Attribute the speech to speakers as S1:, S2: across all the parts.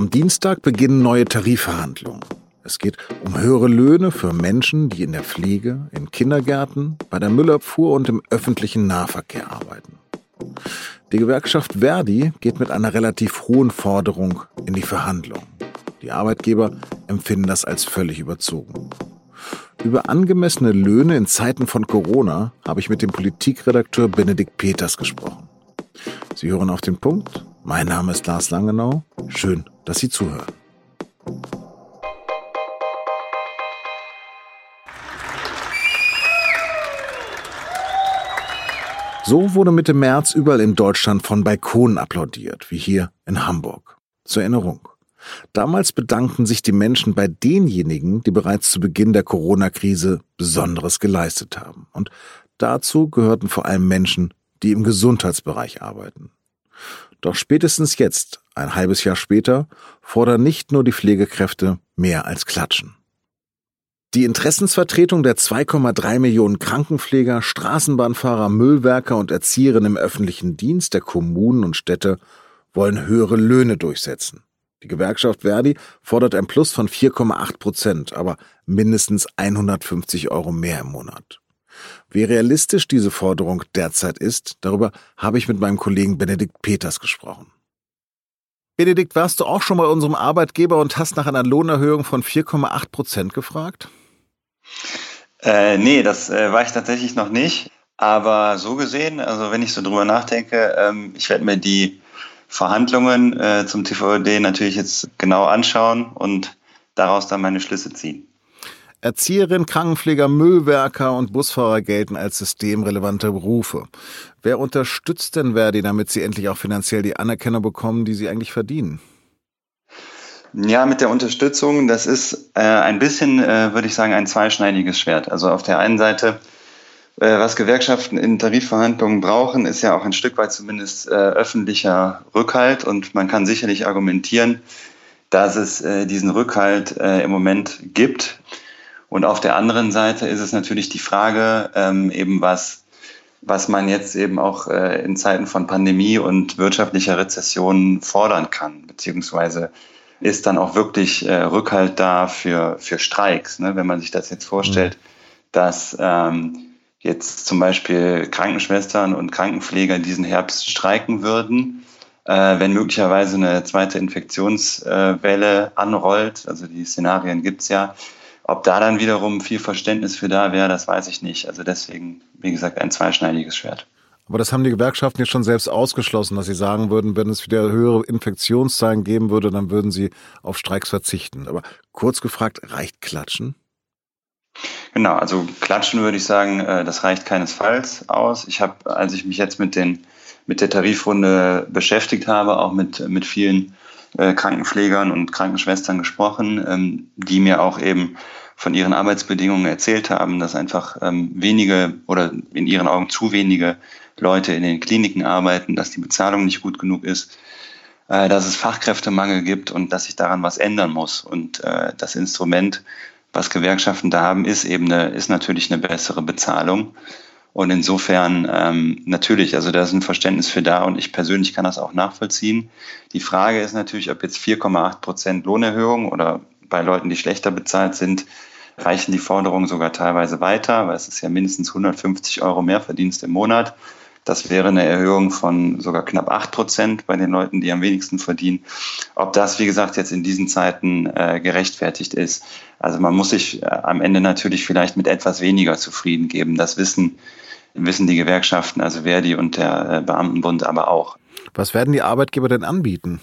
S1: Am Dienstag beginnen neue Tarifverhandlungen. Es geht um höhere Löhne für Menschen, die in der Pflege, in Kindergärten, bei der Müllabfuhr und im öffentlichen Nahverkehr arbeiten. Die Gewerkschaft Verdi geht mit einer relativ hohen Forderung in die Verhandlungen. Die Arbeitgeber empfinden das als völlig überzogen. Über angemessene Löhne in Zeiten von Corona habe ich mit dem Politikredakteur Benedikt Peters gesprochen. Sie hören auf den Punkt. Mein Name ist Lars Langenau. Schön, dass Sie zuhören. So wurde Mitte März überall in Deutschland von Balkonen applaudiert, wie hier in Hamburg. Zur Erinnerung. Damals bedankten sich die Menschen bei denjenigen, die bereits zu Beginn der Corona-Krise Besonderes geleistet haben. Und dazu gehörten vor allem Menschen, die im Gesundheitsbereich arbeiten. Doch spätestens jetzt, ein halbes Jahr später, fordern nicht nur die Pflegekräfte mehr als Klatschen. Die Interessensvertretung der 2,3 Millionen Krankenpfleger, Straßenbahnfahrer, Müllwerker und Erzieherinnen im öffentlichen Dienst der Kommunen und Städte wollen höhere Löhne durchsetzen. Die Gewerkschaft Verdi fordert ein Plus von 4,8 Prozent, aber mindestens 150 Euro mehr im Monat. Wie realistisch diese Forderung derzeit ist, darüber habe ich mit meinem Kollegen Benedikt Peters gesprochen. Benedikt, warst du auch schon bei unserem Arbeitgeber und hast nach einer Lohnerhöhung von 4,8 Prozent gefragt?
S2: Äh, nee, das äh, war ich tatsächlich noch nicht. Aber so gesehen, also wenn ich so drüber nachdenke, ähm, ich werde mir die Verhandlungen äh, zum TVD natürlich jetzt genau anschauen und daraus dann meine Schlüsse ziehen.
S1: Erzieherin, Krankenpfleger, Müllwerker und Busfahrer gelten als systemrelevante Berufe. Wer unterstützt denn Verdi, damit sie endlich auch finanziell die Anerkennung bekommen, die sie eigentlich verdienen?
S2: Ja, mit der Unterstützung, das ist äh, ein bisschen, äh, würde ich sagen, ein zweischneidiges Schwert. Also auf der einen Seite, äh, was Gewerkschaften in Tarifverhandlungen brauchen, ist ja auch ein Stück weit zumindest äh, öffentlicher Rückhalt. Und man kann sicherlich argumentieren, dass es äh, diesen Rückhalt äh, im Moment gibt. Und auf der anderen Seite ist es natürlich die Frage, ähm, eben was, was man jetzt eben auch äh, in Zeiten von Pandemie und wirtschaftlicher Rezession fordern kann, beziehungsweise ist dann auch wirklich äh, Rückhalt da für, für Streiks. Ne? Wenn man sich das jetzt vorstellt, mhm. dass ähm, jetzt zum Beispiel Krankenschwestern und Krankenpfleger diesen Herbst streiken würden, äh, wenn möglicherweise eine zweite Infektionswelle anrollt, also die Szenarien gibt's ja, ob da dann wiederum viel Verständnis für da wäre, das weiß ich nicht. Also deswegen, wie gesagt, ein zweischneidiges Schwert.
S1: Aber das haben die Gewerkschaften jetzt schon selbst ausgeschlossen, dass sie sagen würden, wenn es wieder höhere Infektionszahlen geben würde, dann würden sie auf Streiks verzichten. Aber kurz gefragt, reicht Klatschen?
S2: Genau, also Klatschen würde ich sagen, äh, das reicht keinesfalls aus. Ich habe, als ich mich jetzt mit den mit der Tarifrunde beschäftigt habe, auch mit, mit vielen äh, Krankenpflegern und Krankenschwestern gesprochen, ähm, die mir auch eben von ihren Arbeitsbedingungen erzählt haben, dass einfach ähm, wenige oder in ihren Augen zu wenige Leute in den Kliniken arbeiten, dass die Bezahlung nicht gut genug ist, äh, dass es Fachkräftemangel gibt und dass sich daran was ändern muss. Und äh, das Instrument, was Gewerkschaften da haben, ist eben eine, ist natürlich eine bessere Bezahlung. Und insofern ähm, natürlich, also da ist ein Verständnis für da und ich persönlich kann das auch nachvollziehen. Die Frage ist natürlich, ob jetzt 4,8 Prozent Lohnerhöhung oder bei Leuten, die schlechter bezahlt sind, reichen die Forderungen sogar teilweise weiter, weil es ist ja mindestens 150 Euro mehr Verdienst im Monat. Das wäre eine Erhöhung von sogar knapp 8 Prozent bei den Leuten, die am wenigsten verdienen. Ob das, wie gesagt, jetzt in diesen Zeiten äh, gerechtfertigt ist. Also man muss sich äh, am Ende natürlich vielleicht mit etwas weniger zufrieden geben. Das wissen, wissen die Gewerkschaften, also Verdi und der äh, Beamtenbund aber auch.
S1: Was werden die Arbeitgeber denn anbieten?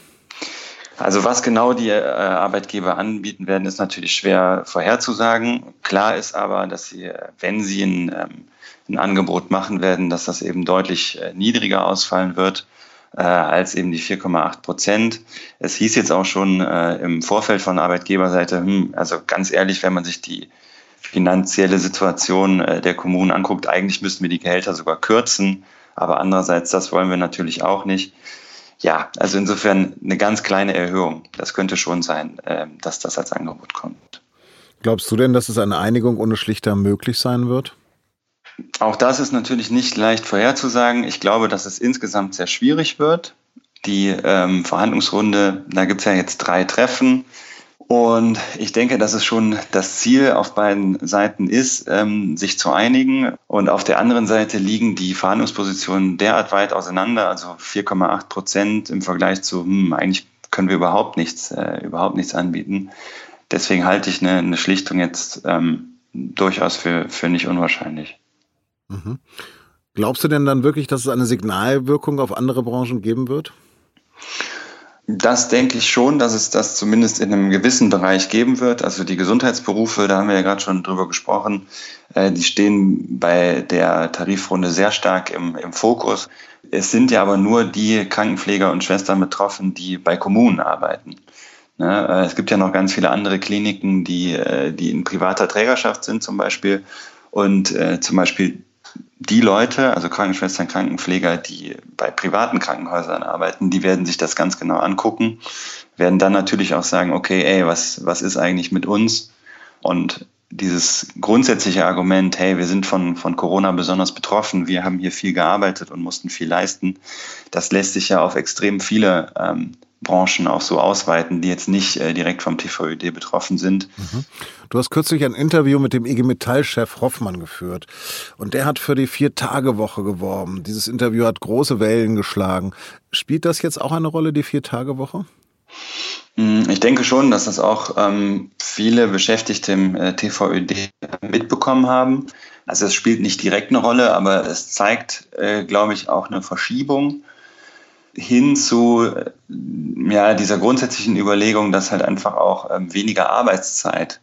S2: Also was genau die äh, Arbeitgeber anbieten werden, ist natürlich schwer vorherzusagen. Klar ist aber, dass sie, wenn sie ein, ähm, ein Angebot machen werden, dass das eben deutlich äh, niedriger ausfallen wird äh, als eben die 4,8 Prozent. Es hieß jetzt auch schon äh, im Vorfeld von Arbeitgeberseite, hm, also ganz ehrlich, wenn man sich die finanzielle Situation äh, der Kommunen anguckt, eigentlich müssten wir die Gehälter sogar kürzen. Aber andererseits, das wollen wir natürlich auch nicht ja, also insofern eine ganz kleine Erhöhung. Das könnte schon sein, ähm, dass das als Angebot kommt.
S1: Glaubst du denn, dass es eine Einigung ohne Schlichter möglich sein wird?
S2: Auch das ist natürlich nicht leicht vorherzusagen. Ich glaube, dass es insgesamt sehr schwierig wird. Die ähm, Verhandlungsrunde, da gibt es ja jetzt drei Treffen. Und ich denke, dass es schon das Ziel auf beiden Seiten ist, ähm, sich zu einigen. Und auf der anderen Seite liegen die Verhandlungspositionen derart weit auseinander, also 4,8 Prozent im Vergleich zu, hm, eigentlich können wir überhaupt nichts, äh, überhaupt nichts anbieten. Deswegen halte ich eine, eine Schlichtung jetzt ähm, durchaus für, für nicht unwahrscheinlich.
S1: Mhm. Glaubst du denn dann wirklich, dass es eine Signalwirkung auf andere Branchen geben wird?
S2: Das denke ich schon, dass es das zumindest in einem gewissen Bereich geben wird. Also die Gesundheitsberufe, da haben wir ja gerade schon drüber gesprochen, äh, die stehen bei der Tarifrunde sehr stark im, im Fokus. Es sind ja aber nur die Krankenpfleger und Schwestern betroffen, die bei Kommunen arbeiten. Ne, äh, es gibt ja noch ganz viele andere Kliniken, die, äh, die in privater Trägerschaft sind zum Beispiel. Und äh, zum Beispiel die Leute, also Krankenschwestern, Krankenpfleger, die bei privaten Krankenhäusern arbeiten, die werden sich das ganz genau angucken, werden dann natürlich auch sagen, okay, ey, was, was ist eigentlich mit uns? Und dieses grundsätzliche Argument, hey, wir sind von, von Corona besonders betroffen, wir haben hier viel gearbeitet und mussten viel leisten, das lässt sich ja auf extrem viele ähm, Branchen auch so ausweiten, die jetzt nicht äh, direkt vom TVÖD betroffen sind. Mhm.
S1: Du hast kürzlich ein Interview mit dem IG Metall-Chef Hoffmann geführt und der hat für die Vier-Tage-Woche geworben. Dieses Interview hat große Wellen geschlagen. Spielt das jetzt auch eine Rolle, die Vier-Tage-Woche?
S2: Hm, ich denke schon, dass das auch ähm, viele Beschäftigte im äh, TVÖD mitbekommen haben. Also es spielt nicht direkt eine Rolle, aber es zeigt, äh, glaube ich, auch eine Verschiebung hin zu ja, dieser grundsätzlichen Überlegung, dass halt einfach auch ähm, weniger Arbeitszeit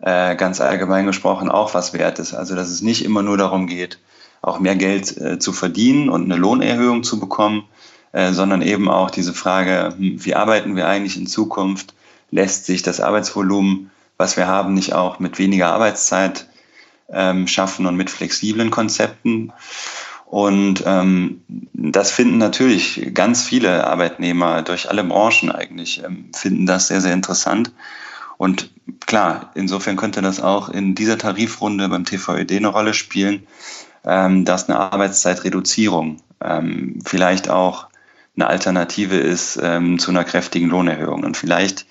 S2: äh, ganz allgemein gesprochen auch was wert ist. Also dass es nicht immer nur darum geht, auch mehr Geld äh, zu verdienen und eine Lohnerhöhung zu bekommen, äh, sondern eben auch diese Frage, hm, wie arbeiten wir eigentlich in Zukunft? Lässt sich das Arbeitsvolumen, was wir haben, nicht auch mit weniger Arbeitszeit ähm, schaffen und mit flexiblen Konzepten? Und ähm, das finden natürlich ganz viele Arbeitnehmer durch alle Branchen eigentlich, ähm, finden das sehr, sehr interessant. Und klar, insofern könnte das auch in dieser Tarifrunde beim TVED eine Rolle spielen, ähm, dass eine Arbeitszeitreduzierung ähm, vielleicht auch eine Alternative ist ähm, zu einer kräftigen Lohnerhöhung. Und vielleicht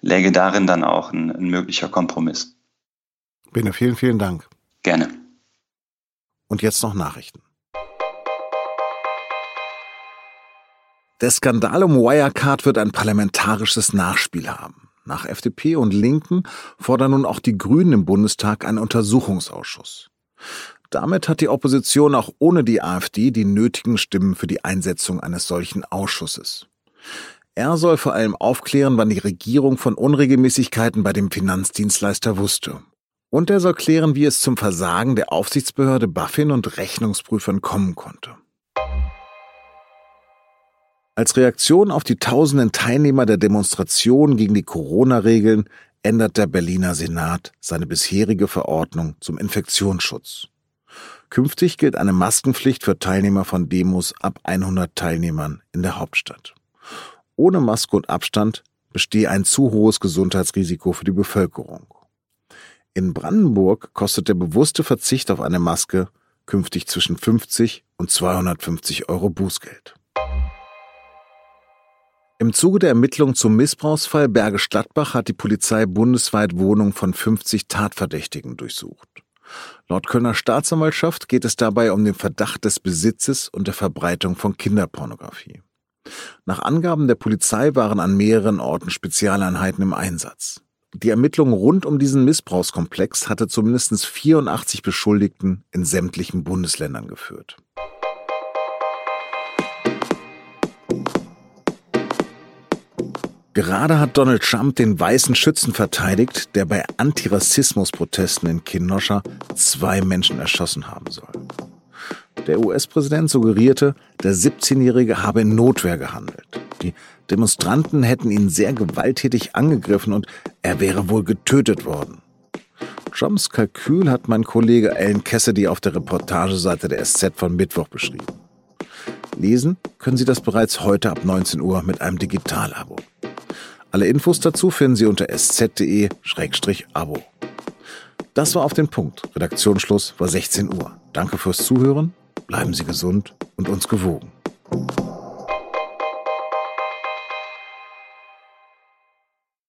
S2: läge darin dann auch ein, ein möglicher Kompromiss.
S1: Bene, vielen, vielen Dank.
S2: Gerne.
S1: Und jetzt noch Nachrichten. Der Skandal um Wirecard wird ein parlamentarisches Nachspiel haben. Nach FDP und Linken fordern nun auch die Grünen im Bundestag einen Untersuchungsausschuss. Damit hat die Opposition auch ohne die AfD die nötigen Stimmen für die Einsetzung eines solchen Ausschusses. Er soll vor allem aufklären, wann die Regierung von Unregelmäßigkeiten bei dem Finanzdienstleister wusste. Und er soll klären, wie es zum Versagen der Aufsichtsbehörde BaFin und Rechnungsprüfern kommen konnte. Als Reaktion auf die tausenden Teilnehmer der Demonstration gegen die Corona-Regeln ändert der Berliner Senat seine bisherige Verordnung zum Infektionsschutz. Künftig gilt eine Maskenpflicht für Teilnehmer von Demos ab 100 Teilnehmern in der Hauptstadt. Ohne Maske und Abstand bestehe ein zu hohes Gesundheitsrisiko für die Bevölkerung. In Brandenburg kostet der bewusste Verzicht auf eine Maske künftig zwischen 50 und 250 Euro Bußgeld. Im Zuge der Ermittlungen zum Missbrauchsfall Bergisch Gladbach hat die Polizei bundesweit Wohnungen von 50 Tatverdächtigen durchsucht. Laut Kölner Staatsanwaltschaft geht es dabei um den Verdacht des Besitzes und der Verbreitung von Kinderpornografie. Nach Angaben der Polizei waren an mehreren Orten Spezialeinheiten im Einsatz. Die Ermittlung rund um diesen Missbrauchskomplex hatte zumindest 84 Beschuldigten in sämtlichen Bundesländern geführt. Gerade hat Donald Trump den weißen Schützen verteidigt, der bei Antirassismus-Protesten in Kenosha zwei Menschen erschossen haben soll. Der US-Präsident suggerierte, der 17-Jährige habe in Notwehr gehandelt. Die Demonstranten hätten ihn sehr gewalttätig angegriffen und er wäre wohl getötet worden. Trumps Kalkül hat mein Kollege Alan Cassidy auf der Reportageseite der SZ von Mittwoch beschrieben. Lesen können Sie das bereits heute ab 19 Uhr mit einem Digitalabo. Alle Infos dazu finden Sie unter sz.de-abo. Das war auf den Punkt. Redaktionsschluss war 16 Uhr. Danke fürs Zuhören, bleiben Sie gesund und uns gewogen.